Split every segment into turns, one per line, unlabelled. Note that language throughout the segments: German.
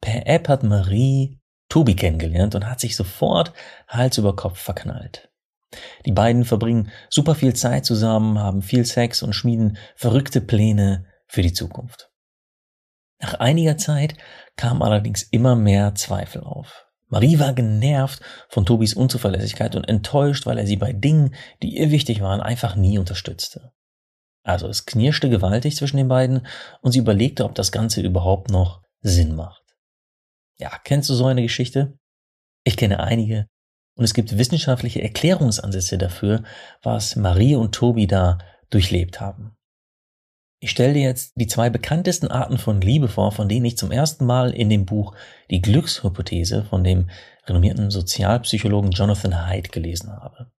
Per App hat Marie Tobi kennengelernt und hat sich sofort Hals über Kopf verknallt. Die beiden verbringen super viel Zeit zusammen, haben viel Sex und schmieden verrückte Pläne für die Zukunft. Nach einiger Zeit kamen allerdings immer mehr Zweifel auf. Marie war genervt von Tobis Unzuverlässigkeit und enttäuscht, weil er sie bei Dingen, die ihr wichtig waren, einfach nie unterstützte. Also es knirschte gewaltig zwischen den beiden und sie überlegte, ob das Ganze überhaupt noch Sinn macht. Ja, kennst du so eine Geschichte? Ich kenne einige. Und es gibt wissenschaftliche Erklärungsansätze dafür, was Marie und Tobi da durchlebt haben. Ich stelle dir jetzt die zwei bekanntesten Arten von Liebe vor, von denen ich zum ersten Mal in dem Buch Die Glückshypothese von dem renommierten Sozialpsychologen Jonathan Haidt gelesen habe.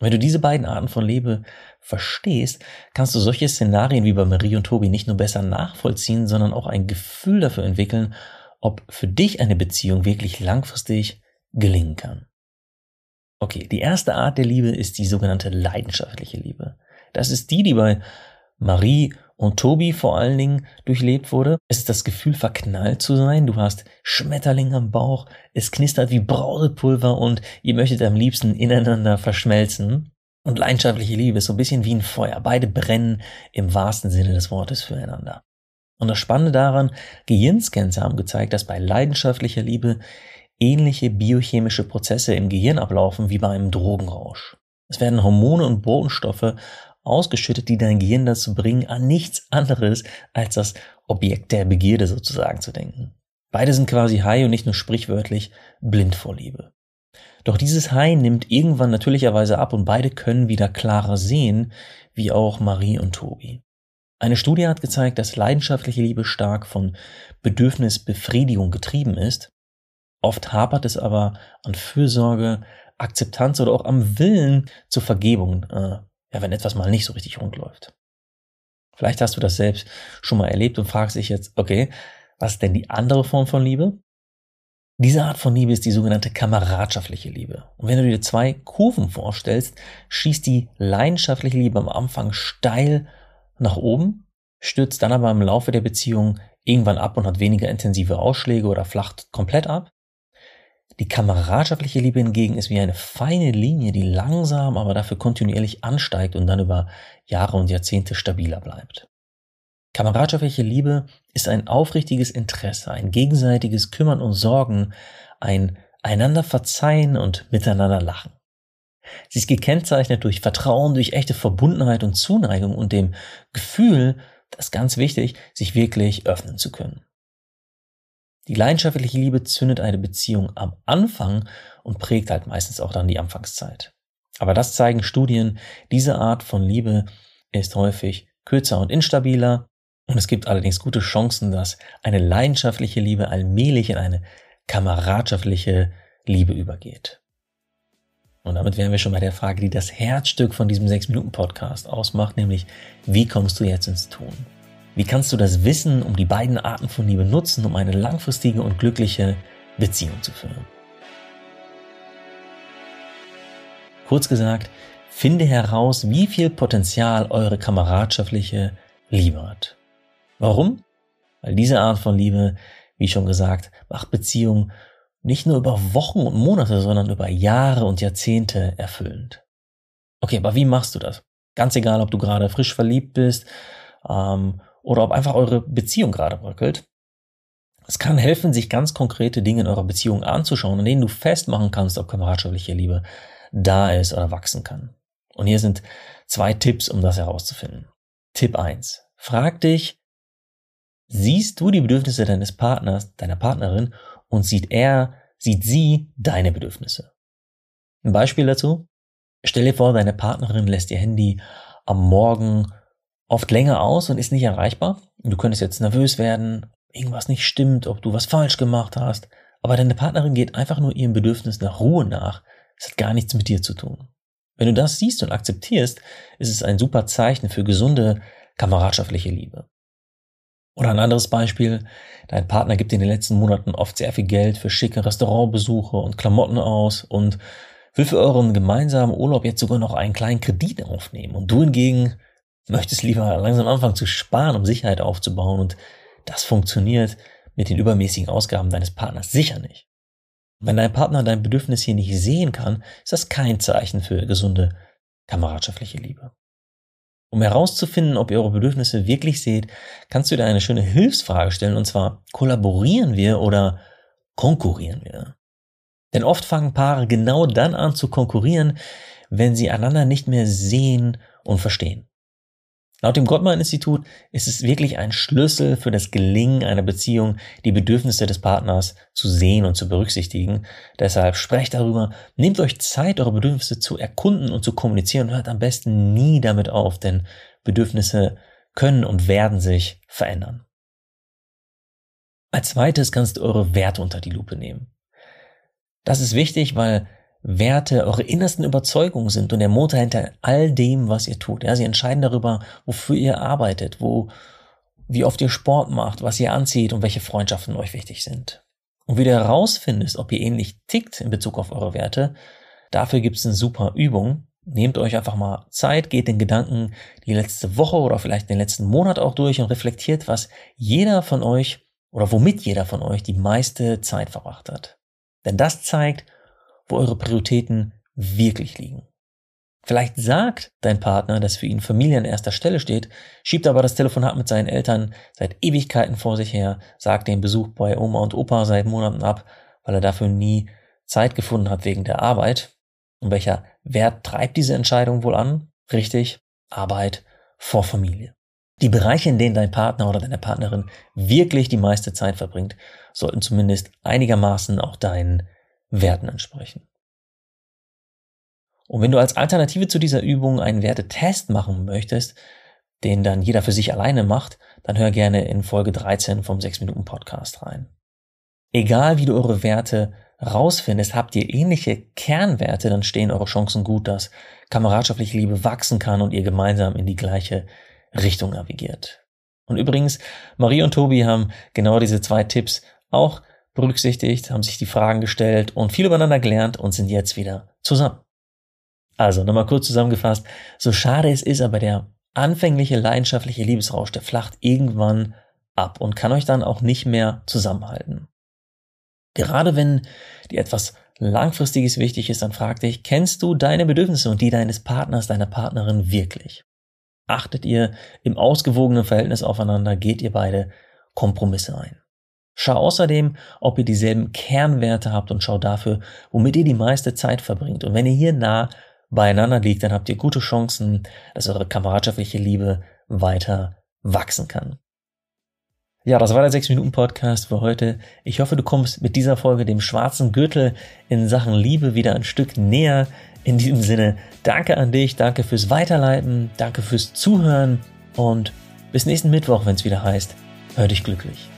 Wenn du diese beiden Arten von Liebe verstehst, kannst du solche Szenarien wie bei Marie und Tobi nicht nur besser nachvollziehen, sondern auch ein Gefühl dafür entwickeln, ob für dich eine Beziehung wirklich langfristig gelingen kann. Okay, die erste Art der Liebe ist die sogenannte leidenschaftliche Liebe. Das ist die, die bei Marie und Tobi vor allen Dingen durchlebt wurde. Es ist das Gefühl, verknallt zu sein. Du hast Schmetterling am Bauch, es knistert wie Brausepulver und ihr möchtet am liebsten ineinander verschmelzen. Und leidenschaftliche Liebe ist so ein bisschen wie ein Feuer. Beide brennen im wahrsten Sinne des Wortes füreinander. Und das Spannende daran, Gehirnscans haben gezeigt, dass bei leidenschaftlicher Liebe ähnliche biochemische Prozesse im Gehirn ablaufen wie bei einem Drogenrausch. Es werden Hormone und Botenstoffe ausgeschüttet, die dein Gehirn dazu bringen, an nichts anderes als das Objekt der Begierde sozusagen zu denken. Beide sind quasi high und nicht nur sprichwörtlich blind vor Liebe. Doch dieses High nimmt irgendwann natürlicherweise ab und beide können wieder klarer sehen, wie auch Marie und Tobi. Eine Studie hat gezeigt, dass leidenschaftliche Liebe stark von Bedürfnisbefriedigung getrieben ist. Oft hapert es aber an Fürsorge, Akzeptanz oder auch am Willen zur Vergebung, äh, ja, wenn etwas mal nicht so richtig rund läuft. Vielleicht hast du das selbst schon mal erlebt und fragst dich jetzt, okay, was ist denn die andere Form von Liebe? Diese Art von Liebe ist die sogenannte kameradschaftliche Liebe. Und wenn du dir zwei Kurven vorstellst, schießt die leidenschaftliche Liebe am Anfang steil nach oben, stürzt dann aber im Laufe der Beziehung irgendwann ab und hat weniger intensive Ausschläge oder flacht komplett ab. Die kameradschaftliche Liebe hingegen ist wie eine feine Linie, die langsam, aber dafür kontinuierlich ansteigt und dann über Jahre und Jahrzehnte stabiler bleibt. Kameradschaftliche Liebe ist ein aufrichtiges Interesse, ein gegenseitiges Kümmern und Sorgen, ein einander verzeihen und miteinander lachen. Sie ist gekennzeichnet durch Vertrauen, durch echte Verbundenheit und Zuneigung und dem Gefühl, das ist ganz wichtig, sich wirklich öffnen zu können. Die leidenschaftliche Liebe zündet eine Beziehung am Anfang und prägt halt meistens auch dann die Anfangszeit. Aber das zeigen Studien, diese Art von Liebe ist häufig kürzer und instabiler und es gibt allerdings gute Chancen, dass eine leidenschaftliche Liebe allmählich in eine kameradschaftliche Liebe übergeht. Und damit wären wir schon bei der Frage, die das Herzstück von diesem 6-Minuten-Podcast ausmacht, nämlich wie kommst du jetzt ins Tun? Wie kannst du das Wissen um die beiden Arten von Liebe nutzen, um eine langfristige und glückliche Beziehung zu führen? Kurz gesagt, finde heraus, wie viel Potenzial eure kameradschaftliche Liebe hat. Warum? Weil diese Art von Liebe, wie schon gesagt, macht Beziehungen nicht nur über Wochen und Monate, sondern über Jahre und Jahrzehnte erfüllend. Okay, aber wie machst du das? Ganz egal, ob du gerade frisch verliebt bist ähm, oder ob einfach eure Beziehung gerade bröckelt. Es kann helfen, sich ganz konkrete Dinge in eurer Beziehung anzuschauen, an denen du festmachen kannst, ob kameradschaftliche Liebe da ist oder wachsen kann. Und hier sind zwei Tipps, um das herauszufinden. Tipp eins: Frag dich, siehst du die Bedürfnisse deines Partners, deiner Partnerin und sieht er, sieht sie deine Bedürfnisse. Ein Beispiel dazu? Stell dir vor, deine Partnerin lässt ihr Handy am Morgen oft länger aus und ist nicht erreichbar. Du könntest jetzt nervös werden irgendwas nicht stimmt, ob du was falsch gemacht hast, aber deine Partnerin geht einfach nur ihrem Bedürfnis nach Ruhe nach. Es hat gar nichts mit dir zu tun. Wenn du das siehst und akzeptierst, ist es ein super Zeichen für gesunde kameradschaftliche Liebe. Oder ein anderes Beispiel, dein Partner gibt in den letzten Monaten oft sehr viel Geld für schicke Restaurantbesuche und Klamotten aus und will für euren gemeinsamen Urlaub jetzt sogar noch einen kleinen Kredit aufnehmen. Und du hingegen möchtest lieber langsam anfangen zu sparen, um Sicherheit aufzubauen. Und das funktioniert mit den übermäßigen Ausgaben deines Partners sicher nicht. Wenn dein Partner dein Bedürfnis hier nicht sehen kann, ist das kein Zeichen für gesunde kameradschaftliche Liebe. Um herauszufinden, ob ihr eure Bedürfnisse wirklich seht, kannst du dir eine schöne Hilfsfrage stellen, und zwar, kollaborieren wir oder konkurrieren wir? Denn oft fangen Paare genau dann an zu konkurrieren, wenn sie einander nicht mehr sehen und verstehen. Laut dem Gottman-Institut ist es wirklich ein Schlüssel für das Gelingen einer Beziehung, die Bedürfnisse des Partners zu sehen und zu berücksichtigen. Deshalb sprecht darüber, nehmt euch Zeit, eure Bedürfnisse zu erkunden und zu kommunizieren und hört am besten nie damit auf, denn Bedürfnisse können und werden sich verändern. Als zweites kannst du eure Werte unter die Lupe nehmen. Das ist wichtig, weil Werte eure innersten Überzeugungen sind und der Motor hinter all dem, was ihr tut. Ja, sie entscheiden darüber, wofür ihr arbeitet, wo, wie oft ihr Sport macht, was ihr anzieht und welche Freundschaften euch wichtig sind. Und wie du herausfindest, ob ihr ähnlich tickt in Bezug auf eure Werte, dafür gibt es eine super Übung. Nehmt euch einfach mal Zeit, geht den Gedanken die letzte Woche oder vielleicht den letzten Monat auch durch und reflektiert, was jeder von euch oder womit jeder von euch die meiste Zeit verbracht hat. Denn das zeigt, wo eure Prioritäten wirklich liegen. Vielleicht sagt dein Partner, dass für ihn Familie an erster Stelle steht, schiebt aber das Telefonat mit seinen Eltern seit Ewigkeiten vor sich her, sagt den Besuch bei Oma und Opa seit Monaten ab, weil er dafür nie Zeit gefunden hat wegen der Arbeit. Und welcher Wert treibt diese Entscheidung wohl an? Richtig, Arbeit vor Familie. Die Bereiche, in denen dein Partner oder deine Partnerin wirklich die meiste Zeit verbringt, sollten zumindest einigermaßen auch deinen Werten entsprechen. Und wenn du als Alternative zu dieser Übung einen Wertetest machen möchtest, den dann jeder für sich alleine macht, dann hör gerne in Folge 13 vom 6 Minuten Podcast rein. Egal wie du eure Werte rausfindest, habt ihr ähnliche Kernwerte, dann stehen eure Chancen gut, dass kameradschaftliche Liebe wachsen kann und ihr gemeinsam in die gleiche Richtung navigiert. Und übrigens, Marie und Tobi haben genau diese zwei Tipps auch berücksichtigt, haben sich die Fragen gestellt und viel übereinander gelernt und sind jetzt wieder zusammen. Also nochmal kurz zusammengefasst, so schade es ist, aber der anfängliche leidenschaftliche Liebesrausch, der flacht irgendwann ab und kann euch dann auch nicht mehr zusammenhalten. Gerade wenn dir etwas Langfristiges wichtig ist, dann frag dich, kennst du deine Bedürfnisse und die deines Partners, deiner Partnerin wirklich? Achtet ihr im ausgewogenen Verhältnis aufeinander? Geht ihr beide Kompromisse ein? Schau außerdem, ob ihr dieselben Kernwerte habt und schau dafür, womit ihr die meiste Zeit verbringt. Und wenn ihr hier nah beieinander liegt, dann habt ihr gute Chancen, dass eure kameradschaftliche Liebe weiter wachsen kann. Ja, das war der 6-Minuten-Podcast für heute. Ich hoffe, du kommst mit dieser Folge dem schwarzen Gürtel in Sachen Liebe wieder ein Stück näher. In diesem Sinne, danke an dich, danke fürs Weiterleiten, danke fürs Zuhören und bis nächsten Mittwoch, wenn es wieder heißt, hör dich glücklich.